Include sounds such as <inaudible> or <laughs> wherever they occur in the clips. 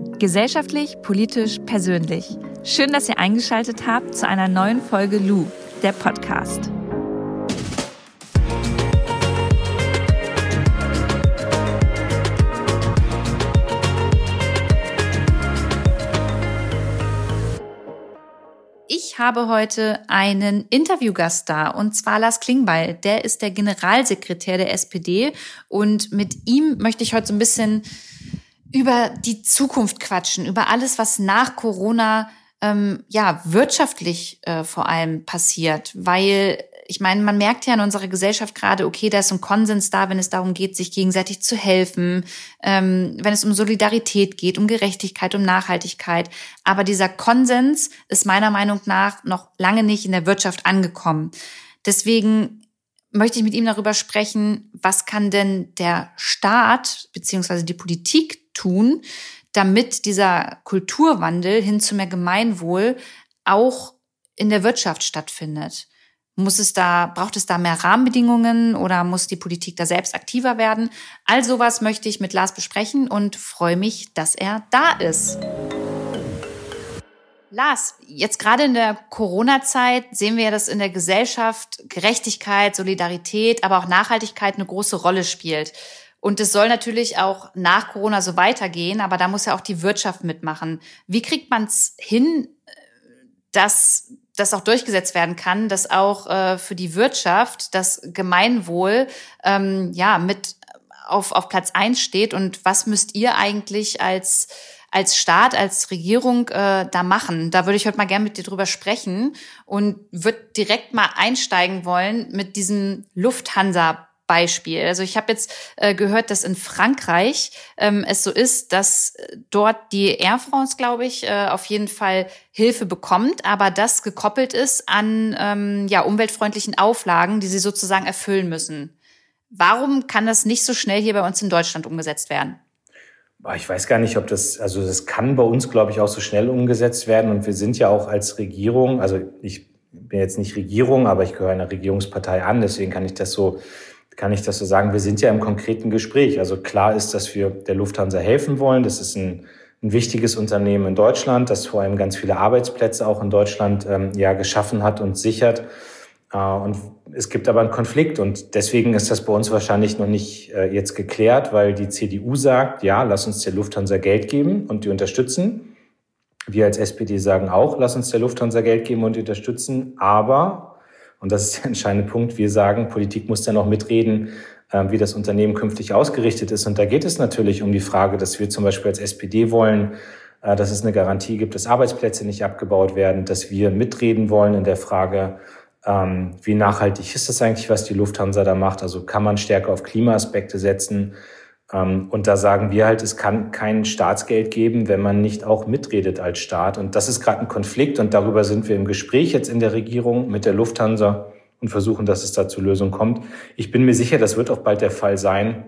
Gesellschaftlich, politisch, persönlich. Schön, dass ihr eingeschaltet habt zu einer neuen Folge Lu, der Podcast. Ich habe heute einen Interviewgast da und zwar Lars Klingbeil. Der ist der Generalsekretär der SPD und mit ihm möchte ich heute so ein bisschen über die Zukunft quatschen, über alles, was nach Corona ähm, ja wirtschaftlich äh, vor allem passiert, weil ich meine, man merkt ja in unserer Gesellschaft gerade, okay, da ist ein Konsens da, wenn es darum geht, sich gegenseitig zu helfen, ähm, wenn es um Solidarität geht, um Gerechtigkeit, um Nachhaltigkeit. Aber dieser Konsens ist meiner Meinung nach noch lange nicht in der Wirtschaft angekommen. Deswegen möchte ich mit ihm darüber sprechen, was kann denn der Staat beziehungsweise die Politik tun, damit dieser Kulturwandel hin zu mehr Gemeinwohl auch in der Wirtschaft stattfindet? Muss es da, braucht es da mehr Rahmenbedingungen oder muss die Politik da selbst aktiver werden? All sowas möchte ich mit Lars besprechen und freue mich, dass er da ist. Lars, jetzt gerade in der Corona-Zeit sehen wir ja, dass in der Gesellschaft Gerechtigkeit, Solidarität, aber auch Nachhaltigkeit eine große Rolle spielt. Und es soll natürlich auch nach Corona so weitergehen, aber da muss ja auch die Wirtschaft mitmachen. Wie kriegt man es hin, dass das auch durchgesetzt werden kann, dass auch äh, für die Wirtschaft das Gemeinwohl ähm, ja mit auf, auf Platz eins steht? Und was müsst ihr eigentlich als als Staat, als Regierung äh, da machen? Da würde ich heute mal gerne mit dir drüber sprechen und würde direkt mal einsteigen wollen mit diesem Lufthansa Beispiel. Also ich habe jetzt äh, gehört, dass in Frankreich ähm, es so ist, dass äh, dort die Air France, glaube ich, äh, auf jeden Fall Hilfe bekommt, aber das gekoppelt ist an ähm, ja, umweltfreundlichen Auflagen, die sie sozusagen erfüllen müssen. Warum kann das nicht so schnell hier bei uns in Deutschland umgesetzt werden? Ich weiß gar nicht, ob das, also das kann bei uns, glaube ich, auch so schnell umgesetzt werden. Und wir sind ja auch als Regierung, also ich bin jetzt nicht Regierung, aber ich gehöre einer Regierungspartei an, deswegen kann ich das so kann ich das so sagen, wir sind ja im konkreten Gespräch. Also klar ist, dass wir der Lufthansa helfen wollen. Das ist ein, ein wichtiges Unternehmen in Deutschland, das vor allem ganz viele Arbeitsplätze auch in Deutschland ähm, ja geschaffen hat und sichert. Äh, und es gibt aber einen Konflikt und deswegen ist das bei uns wahrscheinlich noch nicht äh, jetzt geklärt, weil die CDU sagt, ja, lass uns der Lufthansa Geld geben und die unterstützen. Wir als SPD sagen auch, lass uns der Lufthansa Geld geben und die unterstützen, aber und das ist der entscheidende Punkt. Wir sagen, Politik muss dann auch mitreden, ähm, wie das Unternehmen künftig ausgerichtet ist. Und da geht es natürlich um die Frage, dass wir zum Beispiel als SPD wollen, äh, dass es eine Garantie gibt, dass Arbeitsplätze nicht abgebaut werden, dass wir mitreden wollen in der Frage, ähm, wie nachhaltig ist das eigentlich, was die Lufthansa da macht? Also kann man stärker auf Klimaaspekte setzen? Ähm, und da sagen wir halt, es kann kein Staatsgeld geben, wenn man nicht auch mitredet als Staat. Und das ist gerade ein Konflikt und darüber sind wir im Gespräch jetzt in der Regierung mit der Lufthansa und versuchen, dass es da zur Lösung kommt. Ich bin mir sicher, das wird auch bald der Fall sein.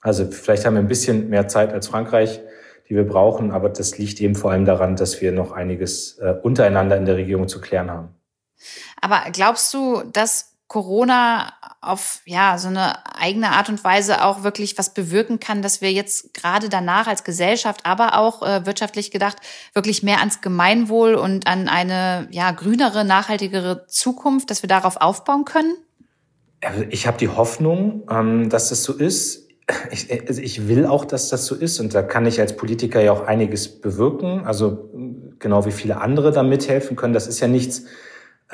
Also vielleicht haben wir ein bisschen mehr Zeit als Frankreich, die wir brauchen, aber das liegt eben vor allem daran, dass wir noch einiges äh, untereinander in der Regierung zu klären haben. Aber glaubst du, dass Corona auf ja so eine eigene Art und Weise auch wirklich was bewirken kann, dass wir jetzt gerade danach als Gesellschaft, aber auch äh, wirtschaftlich gedacht wirklich mehr ans Gemeinwohl und an eine ja grünere, nachhaltigere Zukunft, dass wir darauf aufbauen können? Also ich habe die Hoffnung, ähm, dass das so ist. Ich, also ich will auch, dass das so ist und da kann ich als Politiker ja auch einiges bewirken. Also genau wie viele andere da mithelfen können. Das ist ja nichts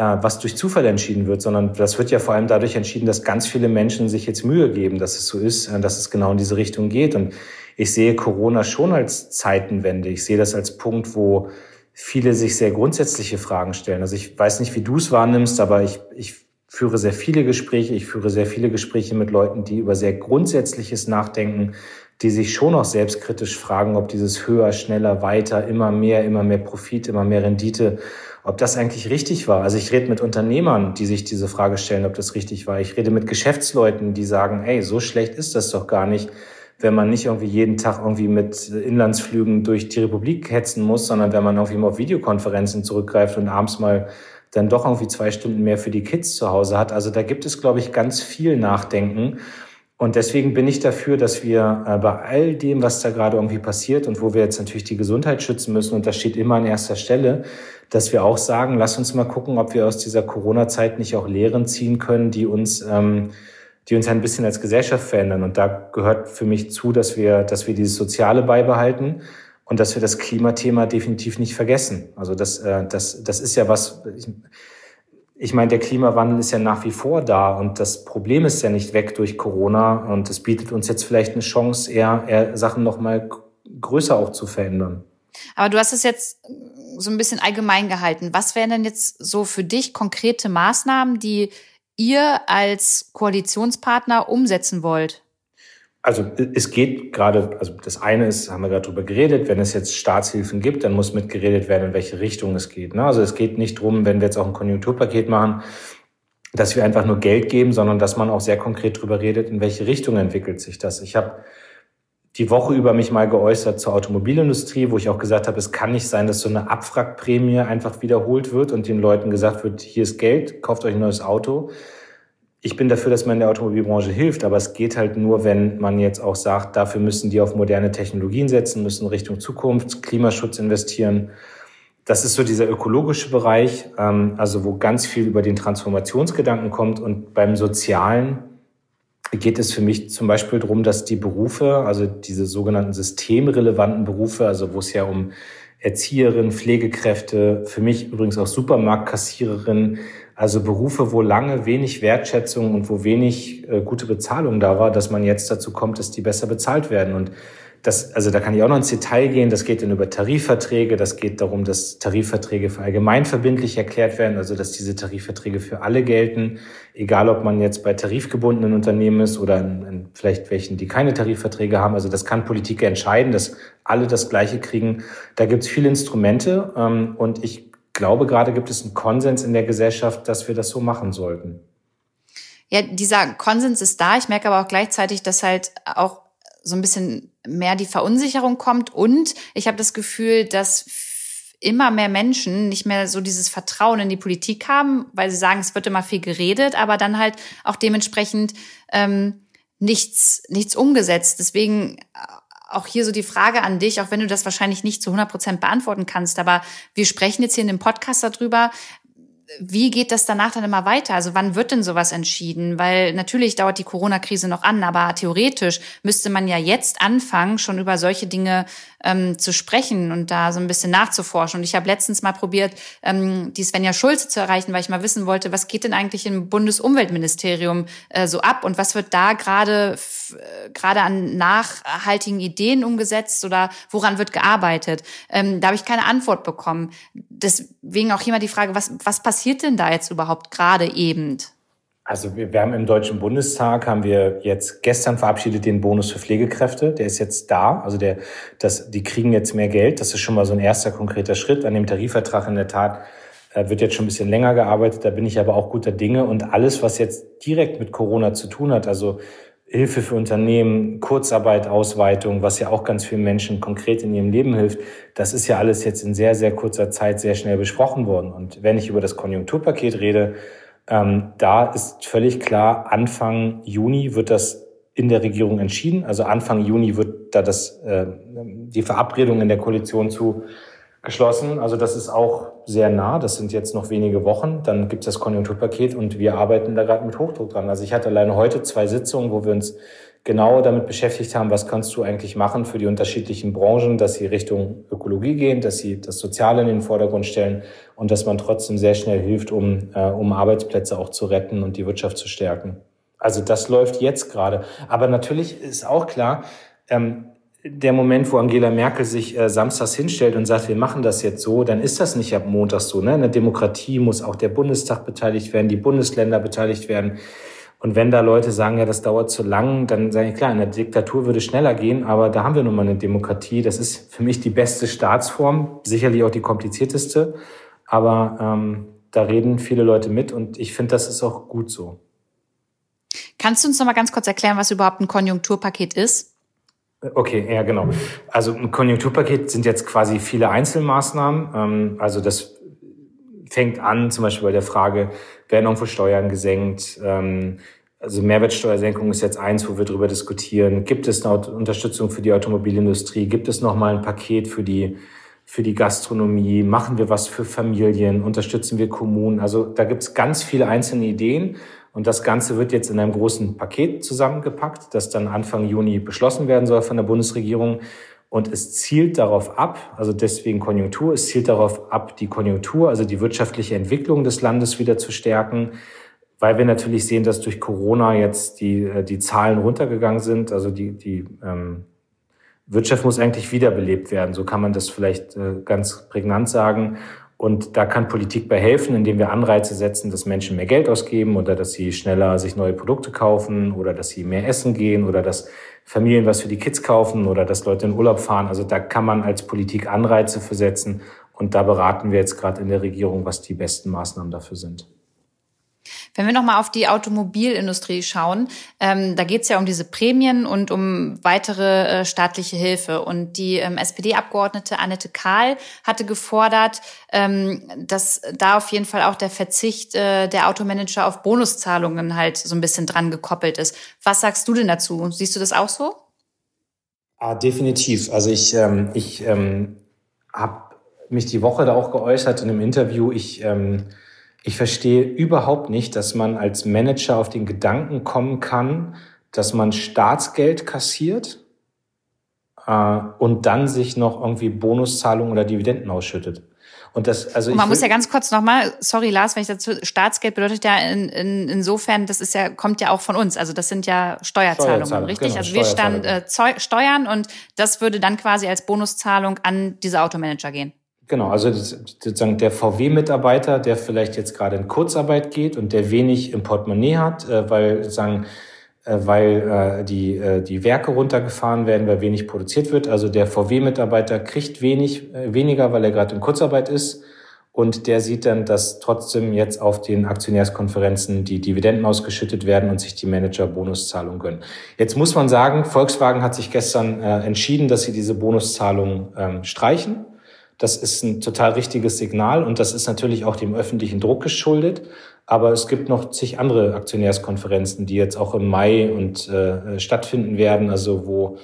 was durch Zufall entschieden wird, sondern das wird ja vor allem dadurch entschieden, dass ganz viele Menschen sich jetzt Mühe geben, dass es so ist, äh, dass es genau in diese Richtung geht. Und ich sehe Corona schon als Zeitenwende. Ich sehe das als Punkt, wo viele sich sehr grundsätzliche Fragen stellen. Also ich weiß nicht, wie du es wahrnimmst, aber ich, ich führe sehr viele Gespräche. Ich führe sehr viele Gespräche mit Leuten, die über sehr Grundsätzliches nachdenken, die sich schon auch selbstkritisch fragen, ob dieses höher, schneller, weiter, immer mehr, immer mehr Profit, immer mehr Rendite, ob das eigentlich richtig war. Also ich rede mit Unternehmern, die sich diese Frage stellen, ob das richtig war. Ich rede mit Geschäftsleuten, die sagen, hey, so schlecht ist das doch gar nicht, wenn man nicht irgendwie jeden Tag irgendwie mit Inlandsflügen durch die Republik hetzen muss, sondern wenn man irgendwie mal auf Videokonferenzen zurückgreift und abends mal dann doch irgendwie zwei Stunden mehr für die Kids zu Hause hat. Also da gibt es, glaube ich, ganz viel Nachdenken. Und deswegen bin ich dafür, dass wir äh, bei all dem, was da gerade irgendwie passiert und wo wir jetzt natürlich die Gesundheit schützen müssen, und das steht immer an erster Stelle, dass wir auch sagen, lass uns mal gucken, ob wir aus dieser Corona-Zeit nicht auch Lehren ziehen können, die uns, ähm, die uns ein bisschen als Gesellschaft verändern. Und da gehört für mich zu, dass wir, dass wir dieses Soziale beibehalten und dass wir das Klimathema definitiv nicht vergessen. Also das, äh, das, das ist ja was. Ich, ich meine, der Klimawandel ist ja nach wie vor da und das Problem ist ja nicht weg durch Corona und es bietet uns jetzt vielleicht eine Chance, eher, eher Sachen noch mal größer auch zu verändern. Aber du hast es jetzt so ein bisschen allgemein gehalten. Was wären denn jetzt so für dich konkrete Maßnahmen, die ihr als Koalitionspartner umsetzen wollt? Also es geht gerade, also das eine ist, haben wir gerade drüber geredet, wenn es jetzt Staatshilfen gibt, dann muss mitgeredet werden, in welche Richtung es geht. Ne? Also es geht nicht drum, wenn wir jetzt auch ein Konjunkturpaket machen, dass wir einfach nur Geld geben, sondern dass man auch sehr konkret drüber redet, in welche Richtung entwickelt sich das. Ich habe die Woche über mich mal geäußert zur Automobilindustrie, wo ich auch gesagt habe, es kann nicht sein, dass so eine Abwrackprämie einfach wiederholt wird und den Leuten gesagt wird, hier ist Geld, kauft euch ein neues Auto ich bin dafür, dass man der Automobilbranche hilft, aber es geht halt nur, wenn man jetzt auch sagt, dafür müssen die auf moderne Technologien setzen, müssen Richtung Zukunft, Klimaschutz investieren. Das ist so dieser ökologische Bereich, ähm, also wo ganz viel über den Transformationsgedanken kommt. Und beim Sozialen geht es für mich zum Beispiel darum, dass die Berufe, also diese sogenannten systemrelevanten Berufe, also wo es ja um Erzieherin, Pflegekräfte, für mich übrigens auch Supermarktkassiererin, also Berufe, wo lange wenig Wertschätzung und wo wenig äh, gute Bezahlung da war, dass man jetzt dazu kommt, dass die besser bezahlt werden. Und das, also da kann ich auch noch ins Detail gehen. Das geht dann über Tarifverträge. Das geht darum, dass Tarifverträge für allgemeinverbindlich erklärt werden. Also, dass diese Tarifverträge für alle gelten. Egal, ob man jetzt bei tarifgebundenen Unternehmen ist oder in, in vielleicht welchen, die keine Tarifverträge haben. Also, das kann Politik entscheiden, dass alle das Gleiche kriegen. Da gibt es viele Instrumente. Ähm, und ich glaube, gerade gibt es einen Konsens in der Gesellschaft, dass wir das so machen sollten. Ja, dieser Konsens ist da. Ich merke aber auch gleichzeitig, dass halt auch so ein bisschen mehr die Verunsicherung kommt und ich habe das Gefühl, dass immer mehr Menschen nicht mehr so dieses Vertrauen in die Politik haben, weil sie sagen, es wird immer viel geredet, aber dann halt auch dementsprechend ähm, nichts, nichts umgesetzt. Deswegen auch hier so die Frage an dich, auch wenn du das wahrscheinlich nicht zu 100 Prozent beantworten kannst, aber wir sprechen jetzt hier in dem Podcast darüber, wie geht das danach dann immer weiter? Also wann wird denn sowas entschieden? Weil natürlich dauert die Corona-Krise noch an, aber theoretisch müsste man ja jetzt anfangen, schon über solche Dinge ähm, zu sprechen und da so ein bisschen nachzuforschen. Und ich habe letztens mal probiert, ähm, die Svenja Schulze zu erreichen, weil ich mal wissen wollte, was geht denn eigentlich im Bundesumweltministerium äh, so ab und was wird da gerade äh, gerade an nachhaltigen Ideen umgesetzt oder woran wird gearbeitet? Ähm, da habe ich keine Antwort bekommen. Deswegen auch hier mal die Frage, was, was passiert denn da jetzt überhaupt gerade eben? Also wir, wir haben im Deutschen Bundestag haben wir jetzt gestern verabschiedet den Bonus für Pflegekräfte. Der ist jetzt da. Also der, das, die kriegen jetzt mehr Geld. Das ist schon mal so ein erster konkreter Schritt. An dem Tarifvertrag in der Tat äh, wird jetzt schon ein bisschen länger gearbeitet. Da bin ich aber auch guter Dinge. Und alles, was jetzt direkt mit Corona zu tun hat, also Hilfe für Unternehmen, Kurzarbeit, Ausweitung, was ja auch ganz vielen Menschen konkret in ihrem Leben hilft, das ist ja alles jetzt in sehr, sehr kurzer Zeit sehr schnell besprochen worden. Und wenn ich über das Konjunkturpaket rede, ähm, da ist völlig klar, Anfang Juni wird das in der Regierung entschieden. Also Anfang Juni wird da das, äh, die Verabredung in der Koalition zu geschlossen. Also das ist auch sehr nah. Das sind jetzt noch wenige Wochen. Dann gibt es das Konjunkturpaket und wir arbeiten da gerade mit Hochdruck dran. Also ich hatte alleine heute zwei Sitzungen, wo wir uns genau damit beschäftigt haben, was kannst du eigentlich machen für die unterschiedlichen Branchen, dass sie Richtung Ökologie gehen, dass sie das Soziale in den Vordergrund stellen und dass man trotzdem sehr schnell hilft, um, äh, um Arbeitsplätze auch zu retten und die Wirtschaft zu stärken. Also das läuft jetzt gerade. Aber natürlich ist auch klar, ähm, der Moment, wo Angela Merkel sich äh, samstags hinstellt und sagt, wir machen das jetzt so, dann ist das nicht ab Montag so. Ne? In der Demokratie muss auch der Bundestag beteiligt werden, die Bundesländer beteiligt werden. Und wenn da Leute sagen, ja, das dauert zu lang, dann sage ich, klar, in der Diktatur würde schneller gehen, aber da haben wir nun mal eine Demokratie. Das ist für mich die beste Staatsform, sicherlich auch die komplizierteste, aber ähm, da reden viele Leute mit und ich finde, das ist auch gut so. Kannst du uns noch mal ganz kurz erklären, was überhaupt ein Konjunkturpaket ist? Okay, ja, genau. Also ein Konjunkturpaket sind jetzt quasi viele Einzelmaßnahmen. Ähm, also das fängt an, zum Beispiel bei der Frage, werden irgendwo Steuern gesenkt, ähm, also Mehrwertsteuersenkung ist jetzt eins, wo wir darüber diskutieren. Gibt es eine Unterstützung für die Automobilindustrie? Gibt es nochmal ein Paket für die, für die Gastronomie? Machen wir was für Familien? Unterstützen wir Kommunen? Also da gibt es ganz viele einzelne Ideen. Und das Ganze wird jetzt in einem großen Paket zusammengepackt, das dann Anfang Juni beschlossen werden soll von der Bundesregierung. Und es zielt darauf ab, also deswegen Konjunktur, es zielt darauf ab, die Konjunktur, also die wirtschaftliche Entwicklung des Landes wieder zu stärken, weil wir natürlich sehen, dass durch Corona jetzt die, äh, die Zahlen runtergegangen sind. Also die, die ähm, Wirtschaft muss eigentlich wiederbelebt werden. So kann man das vielleicht äh, ganz prägnant sagen. Und da kann Politik bei helfen, indem wir Anreize setzen, dass Menschen mehr Geld ausgeben oder dass sie schneller sich neue Produkte kaufen oder dass sie mehr essen gehen oder dass Familien was für die Kids kaufen oder dass Leute in Urlaub fahren. Also da kann man als Politik Anreize für setzen. Und da beraten wir jetzt gerade in der Regierung, was die besten Maßnahmen dafür sind. Wenn wir nochmal auf die Automobilindustrie schauen, ähm, da geht es ja um diese Prämien und um weitere äh, staatliche Hilfe. Und die ähm, SPD-Abgeordnete Annette Kahl hatte gefordert, ähm, dass da auf jeden Fall auch der Verzicht äh, der Automanager auf Bonuszahlungen halt so ein bisschen dran gekoppelt ist. Was sagst du denn dazu? Siehst du das auch so? Ah, definitiv. Also ich, ähm, ich ähm, habe mich die Woche da auch geäußert in einem Interview. Ich ähm, ich verstehe überhaupt nicht, dass man als Manager auf den Gedanken kommen kann, dass man Staatsgeld kassiert äh, und dann sich noch irgendwie Bonuszahlungen oder Dividenden ausschüttet. Und das, also und man muss ja ganz kurz nochmal, sorry Lars, wenn ich dazu, Staatsgeld bedeutet ja in, in, insofern, das ist ja, kommt ja auch von uns. Also das sind ja Steuerzahlungen, Steuerzahlung, richtig? Genau, also wir stand äh, Steuern und das würde dann quasi als Bonuszahlung an diese Automanager gehen. Genau, also sozusagen der VW-Mitarbeiter, der vielleicht jetzt gerade in Kurzarbeit geht und der wenig im Portemonnaie hat, äh, weil sozusagen äh, weil äh, die, die Werke runtergefahren werden, weil wenig produziert wird. Also der VW-Mitarbeiter kriegt wenig, weniger, weil er gerade in Kurzarbeit ist. Und der sieht dann, dass trotzdem jetzt auf den Aktionärskonferenzen die Dividenden ausgeschüttet werden und sich die Manager Bonuszahlungen gönnen. Jetzt muss man sagen, Volkswagen hat sich gestern entschieden, dass sie diese Bonuszahlungen ähm, streichen. Das ist ein total richtiges Signal und das ist natürlich auch dem öffentlichen Druck geschuldet. Aber es gibt noch zig andere Aktionärskonferenzen, die jetzt auch im Mai und äh, stattfinden werden, also wo,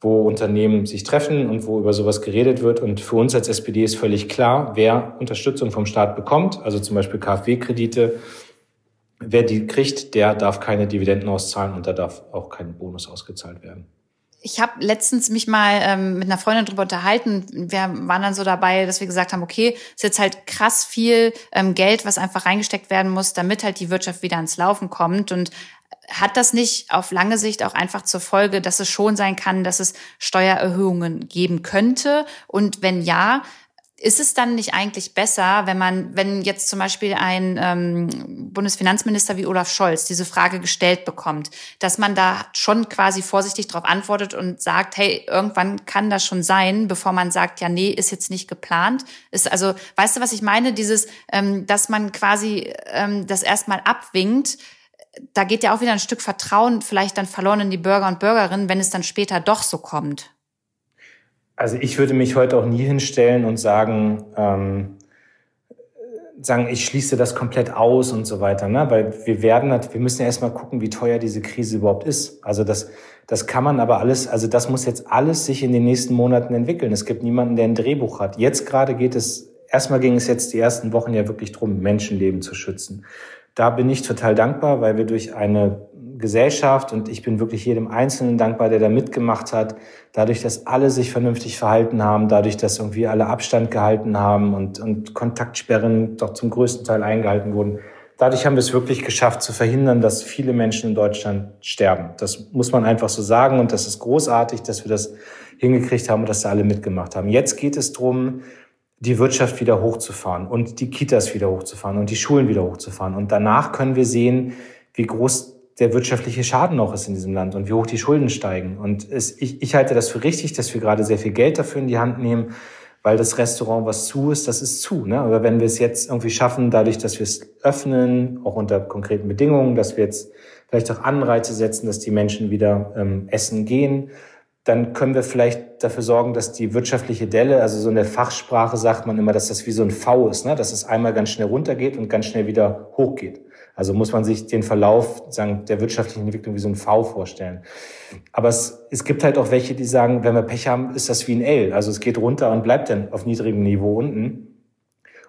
wo Unternehmen sich treffen und wo über sowas geredet wird. Und für uns als SPD ist völlig klar, wer Unterstützung vom Staat bekommt, also zum Beispiel KfW-Kredite, wer die kriegt, der darf keine Dividenden auszahlen und da darf auch kein Bonus ausgezahlt werden ich habe letztens mich mal ähm, mit einer Freundin drüber unterhalten. Wir waren dann so dabei, dass wir gesagt haben, okay, ist jetzt halt krass viel ähm, Geld, was einfach reingesteckt werden muss, damit halt die Wirtschaft wieder ans Laufen kommt. Und hat das nicht auf lange Sicht auch einfach zur Folge, dass es schon sein kann, dass es Steuererhöhungen geben könnte? Und wenn ja, ist es dann nicht eigentlich besser, wenn man, wenn jetzt zum Beispiel ein ähm, Bundesfinanzminister wie Olaf Scholz diese Frage gestellt bekommt, dass man da schon quasi vorsichtig darauf antwortet und sagt, hey, irgendwann kann das schon sein, bevor man sagt, ja, nee, ist jetzt nicht geplant. Ist also, weißt du, was ich meine? Dieses, ähm, dass man quasi ähm, das erstmal abwinkt, da geht ja auch wieder ein Stück Vertrauen vielleicht dann verloren in die Bürger und Bürgerinnen, wenn es dann später doch so kommt. Also ich würde mich heute auch nie hinstellen und sagen, ähm, sagen, ich schließe das komplett aus und so weiter, ne? Weil wir werden, wir müssen ja erstmal gucken, wie teuer diese Krise überhaupt ist. Also das, das kann man aber alles, also das muss jetzt alles sich in den nächsten Monaten entwickeln. Es gibt niemanden, der ein Drehbuch hat. Jetzt gerade geht es, erstmal ging es jetzt die ersten Wochen ja wirklich drum, Menschenleben zu schützen. Da bin ich total dankbar, weil wir durch eine Gesellschaft und ich bin wirklich jedem Einzelnen dankbar, der da mitgemacht hat. Dadurch, dass alle sich vernünftig verhalten haben, dadurch, dass irgendwie alle Abstand gehalten haben und, und Kontaktsperren doch zum größten Teil eingehalten wurden. Dadurch haben wir es wirklich geschafft zu verhindern, dass viele Menschen in Deutschland sterben. Das muss man einfach so sagen und das ist großartig, dass wir das hingekriegt haben und dass da alle mitgemacht haben. Jetzt geht es darum, die Wirtschaft wieder hochzufahren und die Kitas wieder hochzufahren und die Schulen wieder hochzufahren. Und danach können wir sehen, wie groß der wirtschaftliche Schaden noch ist in diesem Land und wie hoch die Schulden steigen. Und es, ich, ich halte das für richtig, dass wir gerade sehr viel Geld dafür in die Hand nehmen, weil das Restaurant, was zu ist, das ist zu. Ne? Aber wenn wir es jetzt irgendwie schaffen, dadurch, dass wir es öffnen, auch unter konkreten Bedingungen, dass wir jetzt vielleicht auch Anreize setzen, dass die Menschen wieder ähm, essen gehen, dann können wir vielleicht dafür sorgen, dass die wirtschaftliche Delle, also so in der Fachsprache sagt man immer, dass das wie so ein V ist, ne? dass es einmal ganz schnell runtergeht und ganz schnell wieder hochgeht. Also muss man sich den Verlauf sagen, der wirtschaftlichen Entwicklung wie so ein V vorstellen. Aber es, es gibt halt auch welche, die sagen, wenn wir Pech haben, ist das wie ein L. Also es geht runter und bleibt dann auf niedrigem Niveau unten.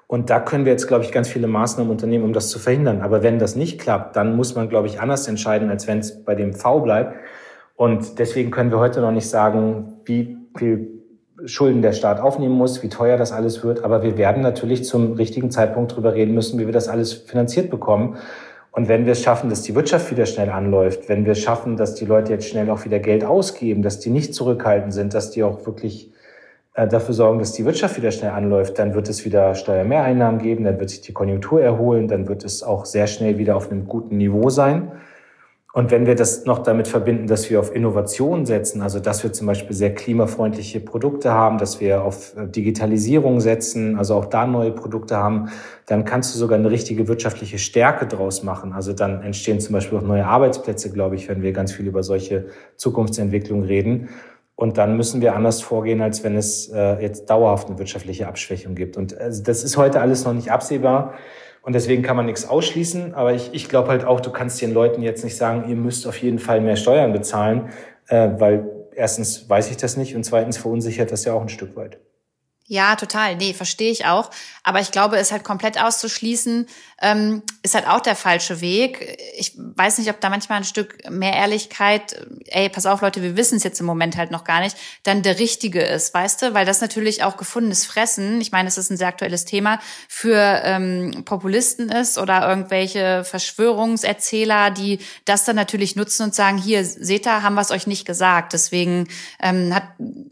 Und da können wir jetzt, glaube ich, ganz viele Maßnahmen unternehmen, um das zu verhindern. Aber wenn das nicht klappt, dann muss man, glaube ich, anders entscheiden, als wenn es bei dem V bleibt. Und deswegen können wir heute noch nicht sagen, wie viel Schulden der Staat aufnehmen muss, wie teuer das alles wird. Aber wir werden natürlich zum richtigen Zeitpunkt drüber reden müssen, wie wir das alles finanziert bekommen. Und wenn wir es schaffen, dass die Wirtschaft wieder schnell anläuft, wenn wir es schaffen, dass die Leute jetzt schnell auch wieder Geld ausgeben, dass die nicht zurückhaltend sind, dass die auch wirklich äh, dafür sorgen, dass die Wirtschaft wieder schnell anläuft, dann wird es wieder Steuermehreinnahmen geben, dann wird sich die Konjunktur erholen, dann wird es auch sehr schnell wieder auf einem guten Niveau sein. Und wenn wir das noch damit verbinden, dass wir auf Innovation setzen, also dass wir zum Beispiel sehr klimafreundliche Produkte haben, dass wir auf äh, Digitalisierung setzen, also auch da neue Produkte haben, dann kannst du sogar eine richtige wirtschaftliche Stärke draus machen. Also dann entstehen zum Beispiel auch neue Arbeitsplätze, glaube ich, wenn wir ganz viel über solche Zukunftsentwicklung reden. Und dann müssen wir anders vorgehen, als wenn es äh, jetzt dauerhaft eine wirtschaftliche Abschwächung gibt. Und also das ist heute alles noch nicht absehbar. Und deswegen kann man nichts ausschließen. Aber ich, ich glaube halt auch, du kannst den Leuten jetzt nicht sagen, ihr müsst auf jeden Fall mehr Steuern bezahlen, äh, weil erstens weiß ich das nicht und zweitens verunsichert das ja auch ein Stück weit. Ja, total. Nee, verstehe ich auch. Aber ich glaube, es halt komplett auszuschließen, ähm, ist halt auch der falsche Weg. Ich weiß nicht, ob da manchmal ein Stück mehr Ehrlichkeit, ey, pass auf, Leute, wir wissen es jetzt im Moment halt noch gar nicht, dann der richtige ist, weißt du? Weil das natürlich auch gefundenes Fressen, ich meine, es ist ein sehr aktuelles Thema, für ähm, Populisten ist oder irgendwelche Verschwörungserzähler, die das dann natürlich nutzen und sagen, hier, seht ihr, haben wir es euch nicht gesagt. Deswegen ähm, hat,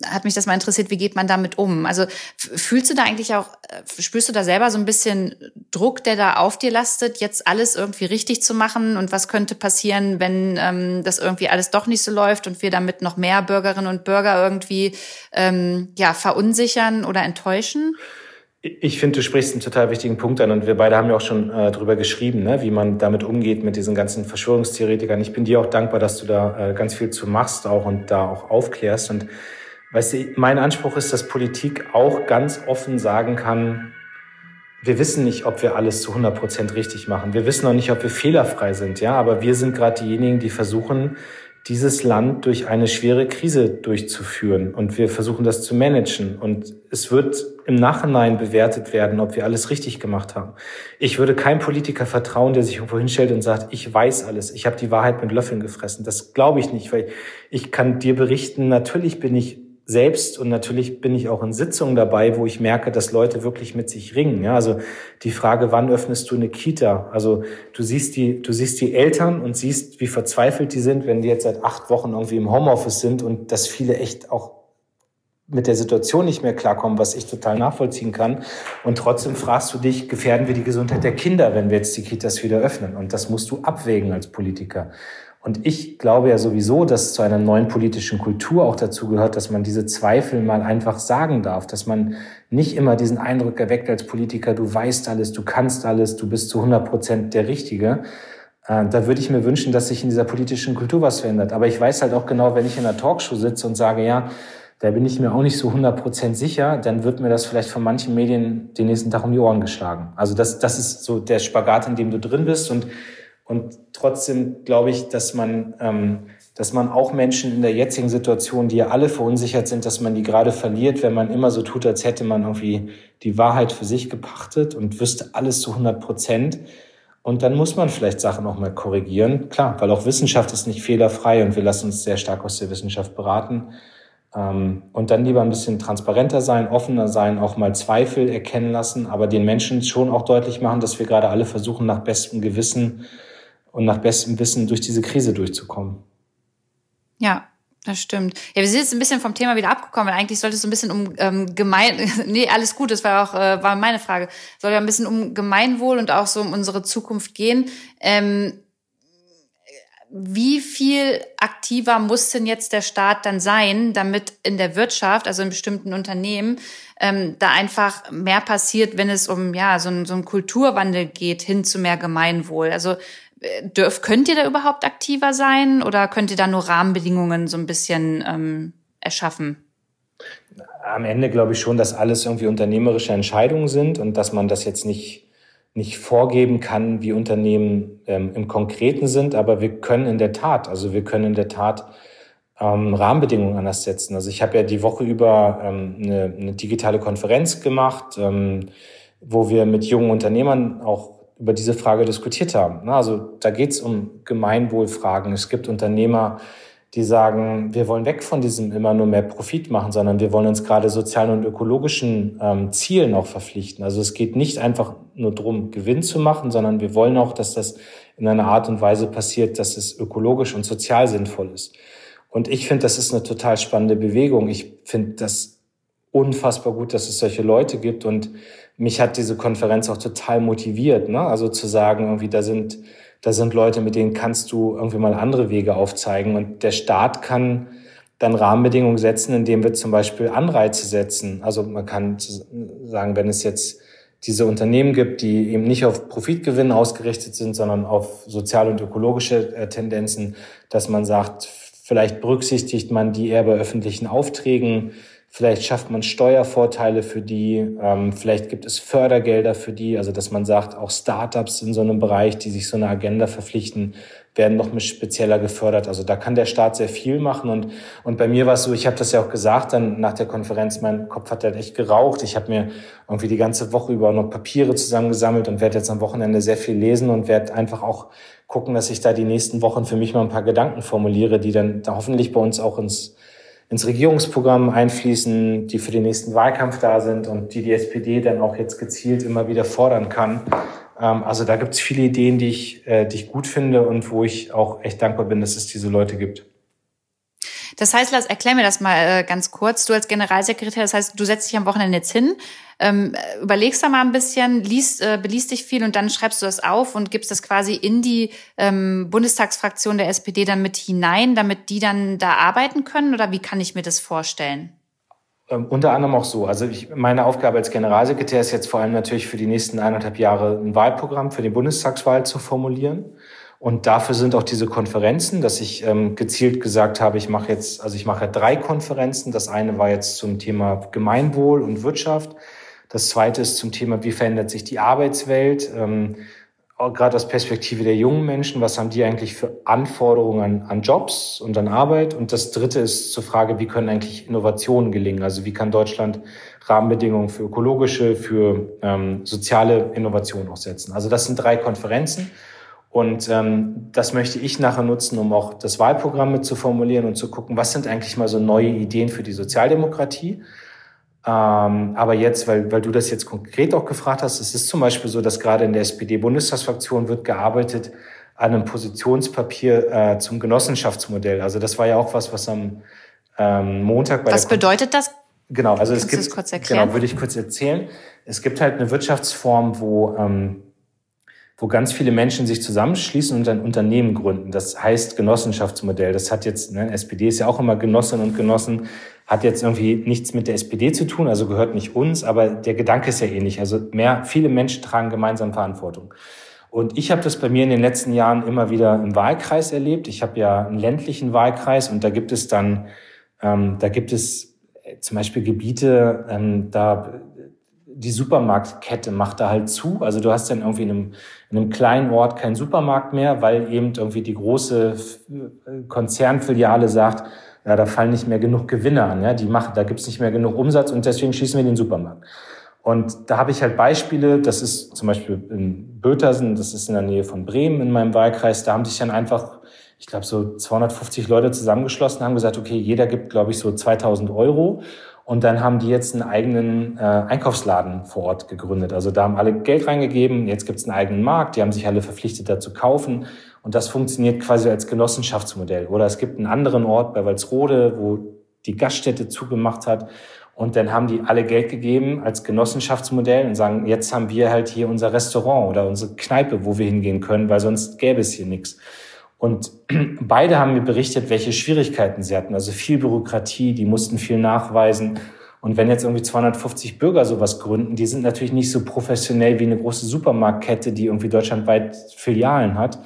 hat mich das mal interessiert, wie geht man damit um? Also Fühlst du da eigentlich auch, äh, spürst du da selber so ein bisschen Druck, der da auf dir lastet, jetzt alles irgendwie richtig zu machen? Und was könnte passieren, wenn ähm, das irgendwie alles doch nicht so läuft und wir damit noch mehr Bürgerinnen und Bürger irgendwie ähm, ja, verunsichern oder enttäuschen? Ich finde, du sprichst einen total wichtigen Punkt an und wir beide haben ja auch schon äh, drüber geschrieben, ne, wie man damit umgeht mit diesen ganzen Verschwörungstheoretikern. Ich bin dir auch dankbar, dass du da äh, ganz viel zu machst auch und da auch aufklärst und Weißt du, mein Anspruch ist, dass Politik auch ganz offen sagen kann, wir wissen nicht, ob wir alles zu 100 Prozent richtig machen. Wir wissen auch nicht, ob wir fehlerfrei sind, ja. Aber wir sind gerade diejenigen, die versuchen, dieses Land durch eine schwere Krise durchzuführen. Und wir versuchen das zu managen. Und es wird im Nachhinein bewertet werden, ob wir alles richtig gemacht haben. Ich würde keinem Politiker vertrauen, der sich irgendwo hinstellt und sagt, ich weiß alles, ich habe die Wahrheit mit Löffeln gefressen. Das glaube ich nicht, weil ich kann dir berichten, natürlich bin ich selbst und natürlich bin ich auch in Sitzungen dabei, wo ich merke, dass Leute wirklich mit sich ringen. Ja, also die Frage, wann öffnest du eine Kita? Also du siehst die, du siehst die Eltern und siehst, wie verzweifelt die sind, wenn die jetzt seit acht Wochen irgendwie im Homeoffice sind und dass viele echt auch mit der Situation nicht mehr klarkommen, was ich total nachvollziehen kann. Und trotzdem fragst du dich, gefährden wir die Gesundheit der Kinder, wenn wir jetzt die Kitas wieder öffnen? Und das musst du abwägen als Politiker. Und ich glaube ja sowieso, dass zu einer neuen politischen Kultur auch dazu gehört, dass man diese Zweifel mal einfach sagen darf, dass man nicht immer diesen Eindruck erweckt als Politiker, du weißt alles, du kannst alles, du bist zu 100 Prozent der Richtige. Äh, da würde ich mir wünschen, dass sich in dieser politischen Kultur was verändert. Aber ich weiß halt auch genau, wenn ich in einer Talkshow sitze und sage, ja, da bin ich mir auch nicht so 100 Prozent sicher, dann wird mir das vielleicht von manchen Medien den nächsten Tag um die Ohren geschlagen. Also das, das ist so der Spagat, in dem du drin bist und und trotzdem glaube ich, dass man, ähm, dass man auch Menschen in der jetzigen Situation, die ja alle verunsichert sind, dass man die gerade verliert, wenn man immer so tut, als hätte man irgendwie die Wahrheit für sich gepachtet und wüsste alles zu 100 Prozent. Und dann muss man vielleicht Sachen auch mal korrigieren. Klar, weil auch Wissenschaft ist nicht fehlerfrei und wir lassen uns sehr stark aus der Wissenschaft beraten. Ähm, und dann lieber ein bisschen transparenter sein, offener sein, auch mal Zweifel erkennen lassen, aber den Menschen schon auch deutlich machen, dass wir gerade alle versuchen, nach bestem Gewissen und nach bestem Wissen durch diese Krise durchzukommen. Ja, das stimmt. Ja, wir sind jetzt ein bisschen vom Thema wieder abgekommen, weil eigentlich sollte es so ein bisschen um ähm, gemein, <laughs> nee, alles gut, das war auch äh, war meine Frage. Soll ja ein bisschen um Gemeinwohl und auch so um unsere Zukunft gehen. Ähm, wie viel aktiver muss denn jetzt der Staat dann sein, damit in der Wirtschaft, also in bestimmten Unternehmen, ähm, da einfach mehr passiert, wenn es um ja so ein, so ein Kulturwandel geht hin zu mehr Gemeinwohl? Also dürft, könnt ihr da überhaupt aktiver sein oder könnt ihr da nur Rahmenbedingungen so ein bisschen ähm, erschaffen? Am Ende glaube ich schon, dass alles irgendwie unternehmerische Entscheidungen sind und dass man das jetzt nicht nicht vorgeben kann, wie Unternehmen ähm, im Konkreten sind, aber wir können in der Tat, also wir können in der Tat ähm, Rahmenbedingungen anders setzen. Also ich habe ja die Woche über ähm, eine, eine digitale Konferenz gemacht, ähm, wo wir mit jungen Unternehmern auch über diese Frage diskutiert haben. Also da geht es um Gemeinwohlfragen. Es gibt Unternehmer, die sagen, wir wollen weg von diesem immer nur mehr Profit machen, sondern wir wollen uns gerade sozialen und ökologischen ähm, Zielen auch verpflichten. Also es geht nicht einfach nur darum, Gewinn zu machen, sondern wir wollen auch, dass das in einer Art und Weise passiert, dass es ökologisch und sozial sinnvoll ist. Und ich finde, das ist eine total spannende Bewegung. Ich finde das unfassbar gut, dass es solche Leute gibt. Und mich hat diese Konferenz auch total motiviert. Ne? Also zu sagen, irgendwie, da sind, da sind Leute, mit denen kannst du irgendwie mal andere Wege aufzeigen. Und der Staat kann dann Rahmenbedingungen setzen, indem wir zum Beispiel Anreize setzen. Also man kann sagen, wenn es jetzt diese Unternehmen gibt, die eben nicht auf Profitgewinn ausgerichtet sind, sondern auf soziale und ökologische äh, Tendenzen, dass man sagt, Vielleicht berücksichtigt man die eher bei öffentlichen Aufträgen. Vielleicht schafft man Steuervorteile für die. Ähm, vielleicht gibt es Fördergelder für die. Also, dass man sagt, auch Startups in so einem Bereich, die sich so eine Agenda verpflichten, werden noch mit spezieller gefördert. Also da kann der Staat sehr viel machen. Und, und bei mir war es so, ich habe das ja auch gesagt, dann nach der Konferenz, mein Kopf hat halt echt geraucht. Ich habe mir irgendwie die ganze Woche über noch Papiere zusammengesammelt und werde jetzt am Wochenende sehr viel lesen und werde einfach auch gucken, dass ich da die nächsten Wochen für mich mal ein paar Gedanken formuliere, die dann da hoffentlich bei uns auch ins, ins Regierungsprogramm einfließen, die für den nächsten Wahlkampf da sind und die die SPD dann auch jetzt gezielt immer wieder fordern kann. Ähm, also da gibt es viele Ideen, die ich, äh, die ich gut finde und wo ich auch echt dankbar bin, dass es diese Leute gibt. Das heißt, Lars, erklär mir das mal äh, ganz kurz. Du als Generalsekretär, das heißt, du setzt dich am Wochenende jetzt hin, ähm, überlegst da mal ein bisschen, liest, äh, beliest dich viel und dann schreibst du das auf und gibst das quasi in die ähm, Bundestagsfraktion der SPD dann mit hinein, damit die dann da arbeiten können? Oder wie kann ich mir das vorstellen? Ähm, unter anderem auch so. Also ich, meine Aufgabe als Generalsekretär ist jetzt vor allem natürlich für die nächsten eineinhalb Jahre ein Wahlprogramm für die Bundestagswahl zu formulieren. Und dafür sind auch diese Konferenzen, dass ich ähm, gezielt gesagt habe, ich mache jetzt, also ich mache drei Konferenzen. Das eine war jetzt zum Thema Gemeinwohl und Wirtschaft. Das zweite ist zum Thema, wie verändert sich die Arbeitswelt, ähm, gerade aus Perspektive der jungen Menschen, was haben die eigentlich für Anforderungen an, an Jobs und an Arbeit? Und das dritte ist zur Frage, wie können eigentlich Innovationen gelingen? Also wie kann Deutschland Rahmenbedingungen für ökologische, für ähm, soziale Innovationen auch setzen? Also das sind drei Konferenzen. Und ähm, das möchte ich nachher nutzen, um auch das Wahlprogramm mit zu formulieren und zu gucken, was sind eigentlich mal so neue Ideen für die Sozialdemokratie? Ähm, aber jetzt, weil, weil du das jetzt konkret auch gefragt hast, es ist zum Beispiel so, dass gerade in der SPD-Bundestagsfraktion wird gearbeitet an einem Positionspapier äh, zum Genossenschaftsmodell. Also das war ja auch was, was am ähm, Montag bei Was bedeutet das? Genau, also Kannst es gibt, kurz erklären? genau, würde ich kurz erzählen. Es gibt halt eine Wirtschaftsform, wo ähm, wo ganz viele Menschen sich zusammenschließen und ein Unternehmen gründen. Das heißt Genossenschaftsmodell. Das hat jetzt, ne, SPD ist ja auch immer Genossen und Genossen, hat jetzt irgendwie nichts mit der SPD zu tun, also gehört nicht uns, aber der Gedanke ist ja ähnlich. Also mehr, viele Menschen tragen gemeinsam Verantwortung. Und ich habe das bei mir in den letzten Jahren immer wieder im Wahlkreis erlebt. Ich habe ja einen ländlichen Wahlkreis und da gibt es dann, ähm, da gibt es äh, zum Beispiel Gebiete, ähm, da die Supermarktkette macht da halt zu. Also du hast dann irgendwie in einem, in einem kleinen Ort keinen Supermarkt mehr, weil eben irgendwie die große Konzernfiliale sagt, ja, da fallen nicht mehr genug Gewinne an, ja, die machen, da gibt's nicht mehr genug Umsatz und deswegen schließen wir den Supermarkt. Und da habe ich halt Beispiele, das ist zum Beispiel in Bötersen, das ist in der Nähe von Bremen in meinem Wahlkreis, da haben sich dann einfach, ich glaube, so 250 Leute zusammengeschlossen, haben gesagt, okay, jeder gibt, glaube ich, so 2000 Euro und dann haben die jetzt einen eigenen äh, Einkaufsladen vor Ort gegründet. Also da haben alle Geld reingegeben, jetzt gibt es einen eigenen Markt, die haben sich alle verpflichtet, da zu kaufen. Und das funktioniert quasi als Genossenschaftsmodell. Oder es gibt einen anderen Ort bei Walsrode, wo die Gaststätte zugemacht hat. Und dann haben die alle Geld gegeben als Genossenschaftsmodell und sagen, jetzt haben wir halt hier unser Restaurant oder unsere Kneipe, wo wir hingehen können, weil sonst gäbe es hier nichts. Und <clears throat> beide haben mir berichtet, welche Schwierigkeiten sie hatten. Also viel Bürokratie, die mussten viel nachweisen. Und wenn jetzt irgendwie 250 Bürger sowas gründen, die sind natürlich nicht so professionell wie eine große Supermarktkette, die irgendwie deutschlandweit Filialen hat.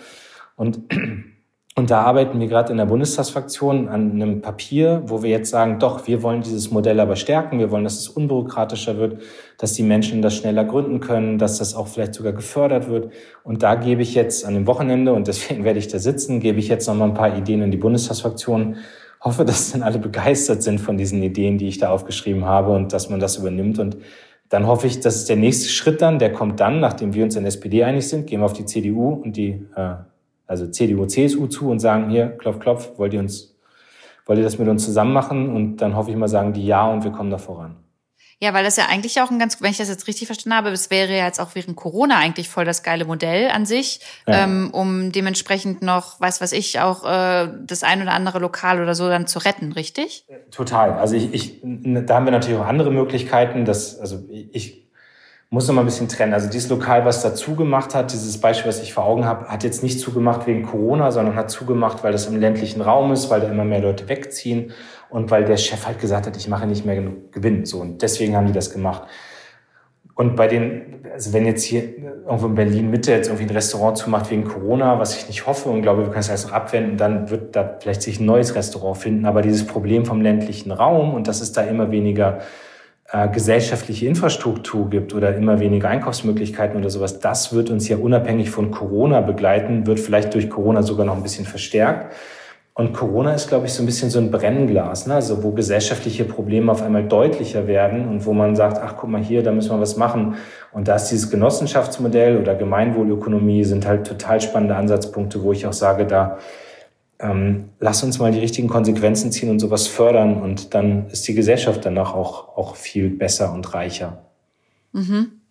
Und <clears throat> Und da arbeiten wir gerade in der Bundestagsfraktion an einem Papier, wo wir jetzt sagen, doch, wir wollen dieses Modell aber stärken, wir wollen, dass es unbürokratischer wird, dass die Menschen das schneller gründen können, dass das auch vielleicht sogar gefördert wird. Und da gebe ich jetzt an dem Wochenende, und deswegen <laughs> werde ich da sitzen, gebe ich jetzt noch mal ein paar Ideen in die Bundestagsfraktion. Hoffe, dass dann alle begeistert sind von diesen Ideen, die ich da aufgeschrieben habe und dass man das übernimmt. Und dann hoffe ich, dass der nächste Schritt dann, der kommt dann, nachdem wir uns in der SPD einig sind, gehen wir auf die CDU und die äh, also CDU, CSU zu und sagen, hier, klopf, klopf, wollt ihr uns, wollt ihr das mit uns zusammen machen? Und dann hoffe ich mal, sagen die ja und wir kommen da voran. Ja, weil das ja eigentlich auch ein ganz, wenn ich das jetzt richtig verstanden habe, es wäre ja jetzt auch während Corona eigentlich voll das geile Modell an sich, ja. ähm, um dementsprechend noch, weiß was ich, auch äh, das ein oder andere Lokal oder so dann zu retten, richtig? Total. Also ich, ich da haben wir natürlich auch andere Möglichkeiten. Dass, also ich muss noch mal ein bisschen trennen. Also dieses Lokal, was da zugemacht hat, dieses Beispiel, was ich vor Augen habe, hat jetzt nicht zugemacht wegen Corona, sondern hat zugemacht, weil das im ländlichen Raum ist, weil da immer mehr Leute wegziehen und weil der Chef halt gesagt hat, ich mache nicht mehr genug Gewinn. So und deswegen haben die das gemacht. Und bei den, also wenn jetzt hier irgendwo in Berlin Mitte jetzt irgendwie ein Restaurant zumacht wegen Corona, was ich nicht hoffe und glaube, wir können es alles noch abwenden, dann wird da vielleicht sich ein neues Restaurant finden. Aber dieses Problem vom ländlichen Raum und dass es da immer weniger äh, gesellschaftliche Infrastruktur gibt oder immer weniger Einkaufsmöglichkeiten oder sowas, das wird uns ja unabhängig von Corona begleiten, wird vielleicht durch Corona sogar noch ein bisschen verstärkt. Und Corona ist, glaube ich, so ein bisschen so ein Brennglas, ne? also wo gesellschaftliche Probleme auf einmal deutlicher werden und wo man sagt, ach guck mal hier, da müssen wir was machen. Und da ist dieses Genossenschaftsmodell oder Gemeinwohlökonomie sind halt total spannende Ansatzpunkte, wo ich auch sage, da ähm, lass uns mal die richtigen Konsequenzen ziehen und sowas fördern und dann ist die Gesellschaft danach auch, auch viel besser und reicher. Mhm.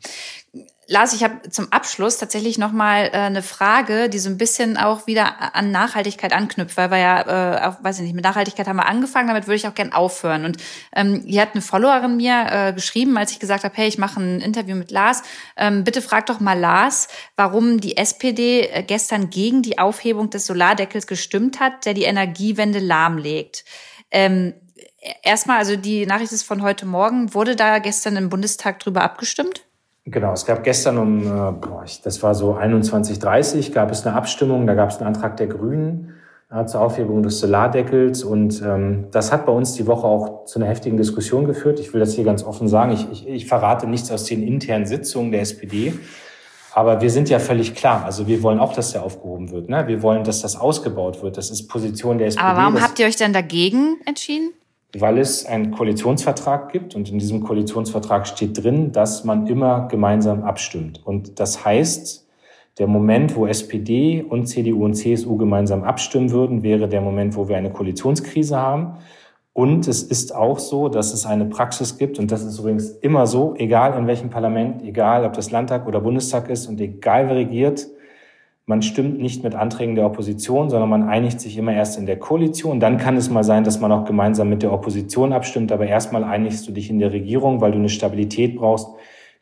Lars, ich habe zum Abschluss tatsächlich noch mal äh, eine Frage, die so ein bisschen auch wieder an Nachhaltigkeit anknüpft, weil wir ja, äh, auch, weiß ich nicht, mit Nachhaltigkeit haben wir angefangen, damit würde ich auch gern aufhören. Und ähm, hier hat eine Followerin mir äh, geschrieben, als ich gesagt habe, hey, ich mache ein Interview mit Lars. Ähm, bitte frag doch mal Lars, warum die SPD äh, gestern gegen die Aufhebung des Solardeckels gestimmt hat, der die Energiewende lahmlegt. Ähm, Erstmal, also die Nachricht ist von heute Morgen. Wurde da gestern im Bundestag drüber abgestimmt? Genau, es gab gestern um, äh, boah, das war so 21.30 gab es eine Abstimmung, da gab es einen Antrag der Grünen äh, zur Aufhebung des Solardeckels und ähm, das hat bei uns die Woche auch zu einer heftigen Diskussion geführt. Ich will das hier ganz offen sagen, ich, ich, ich verrate nichts aus den internen Sitzungen der SPD, aber wir sind ja völlig klar. Also wir wollen auch, dass der aufgehoben wird. Ne? Wir wollen, dass das ausgebaut wird. Das ist Position der SPD. Aber warum habt ihr euch denn dagegen entschieden? Weil es einen Koalitionsvertrag gibt und in diesem Koalitionsvertrag steht drin, dass man immer gemeinsam abstimmt. Und das heißt, der Moment, wo SPD und CDU und CSU gemeinsam abstimmen würden, wäre der Moment, wo wir eine Koalitionskrise haben. Und es ist auch so, dass es eine Praxis gibt, und das ist übrigens immer so, egal in welchem Parlament, egal ob das Landtag oder Bundestag ist und egal wer regiert, man stimmt nicht mit Anträgen der Opposition, sondern man einigt sich immer erst in der Koalition. Dann kann es mal sein, dass man auch gemeinsam mit der Opposition abstimmt, aber erstmal einigst du dich in der Regierung, weil du eine Stabilität brauchst,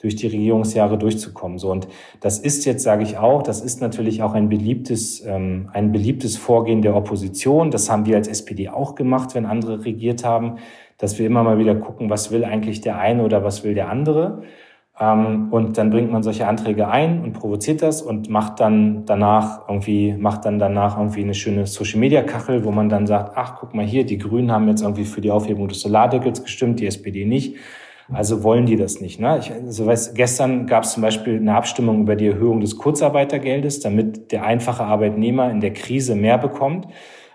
durch die Regierungsjahre durchzukommen. So und das ist jetzt, sage ich auch, das ist natürlich auch ein beliebtes, ähm, ein beliebtes Vorgehen der Opposition. Das haben wir als SPD auch gemacht, wenn andere regiert haben, dass wir immer mal wieder gucken, was will eigentlich der eine oder was will der andere. Ähm, und dann bringt man solche Anträge ein und provoziert das und macht dann danach irgendwie, macht dann danach irgendwie eine schöne Social Media Kachel, wo man dann sagt, ach, guck mal hier, die Grünen haben jetzt irgendwie für die Aufhebung des Solardeckels gestimmt, die SPD nicht. Also wollen die das nicht. Ne? Ich, also weiß, gestern gab es zum Beispiel eine Abstimmung über die Erhöhung des Kurzarbeitergeldes, damit der einfache Arbeitnehmer in der Krise mehr bekommt.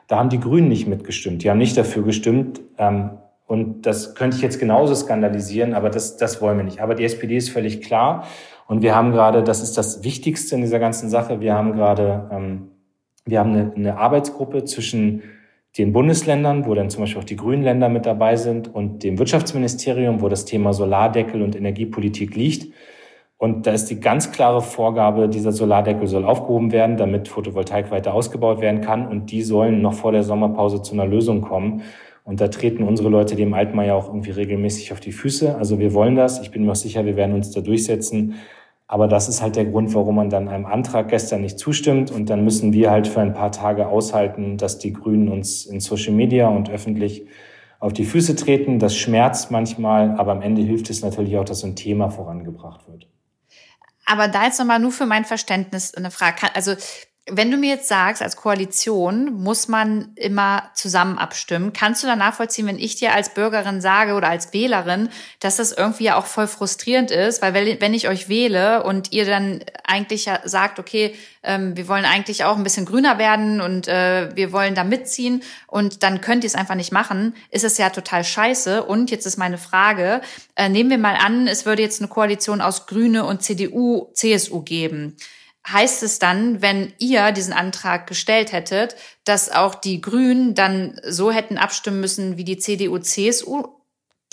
Da haben die Grünen nicht mitgestimmt. Die haben nicht dafür gestimmt, ähm, und das könnte ich jetzt genauso skandalisieren, aber das, das wollen wir nicht. Aber die SPD ist völlig klar. Und wir haben gerade, das ist das Wichtigste in dieser ganzen Sache, wir haben gerade, ähm, wir haben eine, eine Arbeitsgruppe zwischen den Bundesländern, wo dann zum Beispiel auch die grünen Länder mit dabei sind, und dem Wirtschaftsministerium, wo das Thema Solardeckel und Energiepolitik liegt. Und da ist die ganz klare Vorgabe, dieser Solardeckel soll aufgehoben werden, damit Photovoltaik weiter ausgebaut werden kann. Und die sollen noch vor der Sommerpause zu einer Lösung kommen. Und da treten unsere Leute dem Altmaier auch irgendwie regelmäßig auf die Füße. Also wir wollen das. Ich bin mir auch sicher, wir werden uns da durchsetzen. Aber das ist halt der Grund, warum man dann einem Antrag gestern nicht zustimmt. Und dann müssen wir halt für ein paar Tage aushalten, dass die Grünen uns in Social Media und öffentlich auf die Füße treten. Das schmerzt manchmal, aber am Ende hilft es natürlich auch, dass so ein Thema vorangebracht wird. Aber da jetzt nochmal nur für mein Verständnis eine Frage. Also wenn du mir jetzt sagst, als Koalition muss man immer zusammen abstimmen, kannst du dann nachvollziehen, wenn ich dir als Bürgerin sage oder als Wählerin, dass das irgendwie ja auch voll frustrierend ist, weil wenn ich euch wähle und ihr dann eigentlich ja sagt, okay, ähm, wir wollen eigentlich auch ein bisschen grüner werden und äh, wir wollen da mitziehen und dann könnt ihr es einfach nicht machen, ist es ja total scheiße. Und jetzt ist meine Frage, äh, nehmen wir mal an, es würde jetzt eine Koalition aus Grüne und CDU, CSU geben heißt es dann, wenn ihr diesen Antrag gestellt hättet, dass auch die Grünen dann so hätten abstimmen müssen, wie die CDU, CSU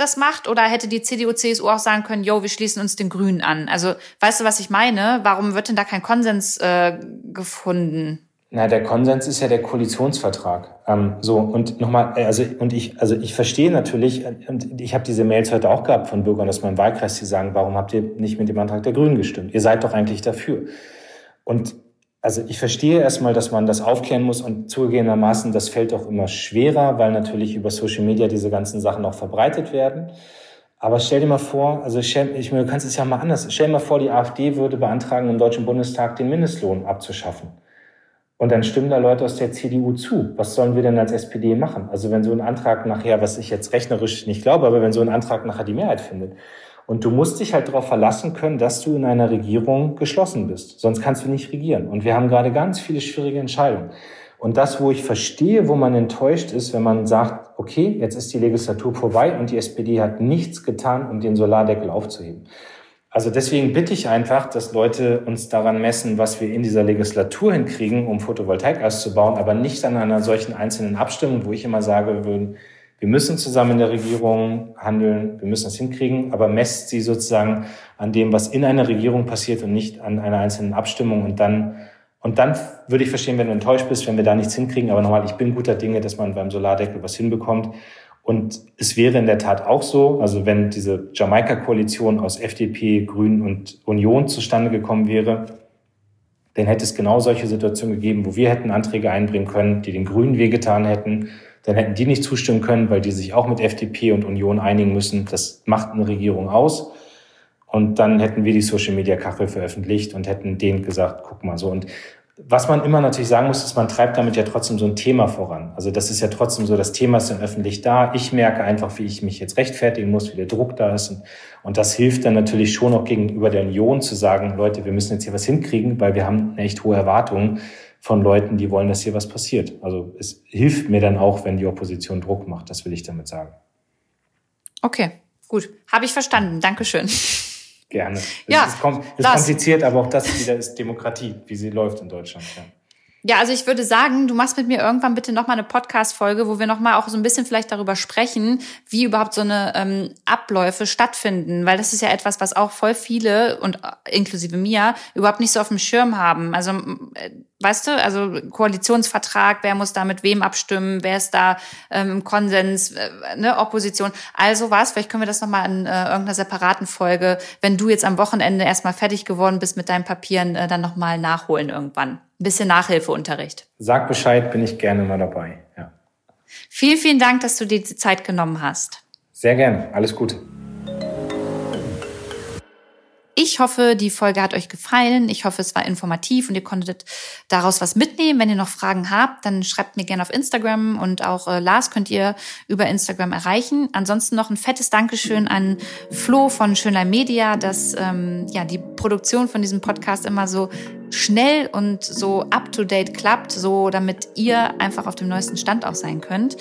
das macht? Oder hätte die CDU, CSU auch sagen können, yo, wir schließen uns den Grünen an? Also, weißt du, was ich meine? Warum wird denn da kein Konsens äh, gefunden? Na, der Konsens ist ja der Koalitionsvertrag. Ähm, so und nochmal, äh, also und ich, also ich verstehe natürlich, und ich habe diese Mails heute auch gehabt von Bürgern aus meinem Wahlkreis, die sagen, warum habt ihr nicht mit dem Antrag der Grünen gestimmt? Ihr seid doch eigentlich dafür. Und also ich verstehe erstmal, dass man das aufklären muss und zugegebenermaßen, das fällt auch immer schwerer, weil natürlich über Social Media diese ganzen Sachen auch verbreitet werden. Aber stell dir mal vor, also ich, ich du kannst es ja mal anders. Stell dir mal vor, die AfD würde beantragen, im Deutschen Bundestag den Mindestlohn abzuschaffen. Und dann stimmen da Leute aus der CDU zu. Was sollen wir denn als SPD machen? Also wenn so ein Antrag nachher, was ich jetzt rechnerisch nicht glaube, aber wenn so ein Antrag nachher die Mehrheit findet, und du musst dich halt darauf verlassen können, dass du in einer Regierung geschlossen bist. Sonst kannst du nicht regieren. Und wir haben gerade ganz viele schwierige Entscheidungen. Und das, wo ich verstehe, wo man enttäuscht ist, wenn man sagt, okay, jetzt ist die Legislatur vorbei und die SPD hat nichts getan, um den Solardeckel aufzuheben. Also deswegen bitte ich einfach, dass Leute uns daran messen, was wir in dieser Legislatur hinkriegen, um Photovoltaik auszubauen, aber nicht an einer solchen einzelnen Abstimmung, wo ich immer sage, würden, wir müssen zusammen in der Regierung handeln, wir müssen das hinkriegen, aber messt sie sozusagen an dem, was in einer Regierung passiert und nicht an einer einzelnen Abstimmung und dann und dann würde ich verstehen, wenn du enttäuscht bist, wenn wir da nichts hinkriegen. Aber nochmal, ich bin guter Dinge, dass man beim Solardeckel was hinbekommt. Und es wäre in der Tat auch so, also wenn diese Jamaika-Koalition aus FDP, Grünen und Union zustande gekommen wäre, dann hätte es genau solche Situationen gegeben, wo wir hätten Anträge einbringen können, die den Grünen wehgetan hätten, dann hätten die nicht zustimmen können, weil die sich auch mit FDP und Union einigen müssen. Das macht eine Regierung aus. Und dann hätten wir die Social Media Kachel veröffentlicht und hätten denen gesagt, guck mal so. Und was man immer natürlich sagen muss, ist, man treibt damit ja trotzdem so ein Thema voran. Also das ist ja trotzdem so, das Thema ist dann öffentlich da. Ich merke einfach, wie ich mich jetzt rechtfertigen muss, wie der Druck da ist. Und, und das hilft dann natürlich schon auch gegenüber der Union zu sagen, Leute, wir müssen jetzt hier was hinkriegen, weil wir haben echt hohe Erwartungen von Leuten, die wollen, dass hier was passiert. Also es hilft mir dann auch, wenn die Opposition Druck macht. Das will ich damit sagen. Okay, gut. Habe ich verstanden. Dankeschön. Gerne. Das ja, ist, kom ist kompliziert, aber auch das wieder ist Demokratie, wie sie läuft in Deutschland. Ja. Ja, also ich würde sagen, du machst mit mir irgendwann bitte nochmal eine Podcast-Folge, wo wir nochmal auch so ein bisschen vielleicht darüber sprechen, wie überhaupt so eine ähm, Abläufe stattfinden, weil das ist ja etwas, was auch voll viele und äh, inklusive mir überhaupt nicht so auf dem Schirm haben. Also äh, weißt du, also Koalitionsvertrag, wer muss da mit wem abstimmen, wer ist da ähm, im Konsens, äh, ne, Opposition, also was, vielleicht können wir das nochmal in äh, irgendeiner separaten Folge, wenn du jetzt am Wochenende erstmal fertig geworden bist mit deinen Papieren, äh, dann nochmal nachholen irgendwann. Ein bisschen Nachhilfeunterricht. Sag Bescheid, bin ich gerne mal dabei, ja. Vielen, vielen Dank, dass du dir die Zeit genommen hast. Sehr gerne, alles Gute. Ich hoffe, die Folge hat euch gefallen. Ich hoffe, es war informativ und ihr konntet daraus was mitnehmen. Wenn ihr noch Fragen habt, dann schreibt mir gerne auf Instagram und auch äh, Lars könnt ihr über Instagram erreichen. Ansonsten noch ein fettes Dankeschön an Flo von Schönlein Media, dass ähm, ja die Produktion von diesem Podcast immer so schnell und so up-to-date klappt, so damit ihr einfach auf dem neuesten Stand auch sein könnt.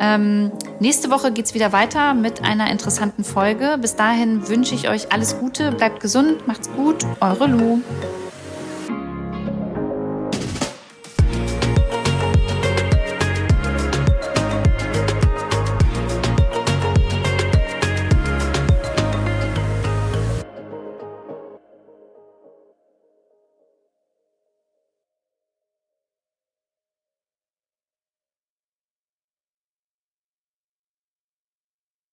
Ähm, nächste Woche geht's wieder weiter mit einer interessanten Folge. Bis dahin wünsche ich euch alles Gute, bleibt gesund, macht's gut, eure Lu.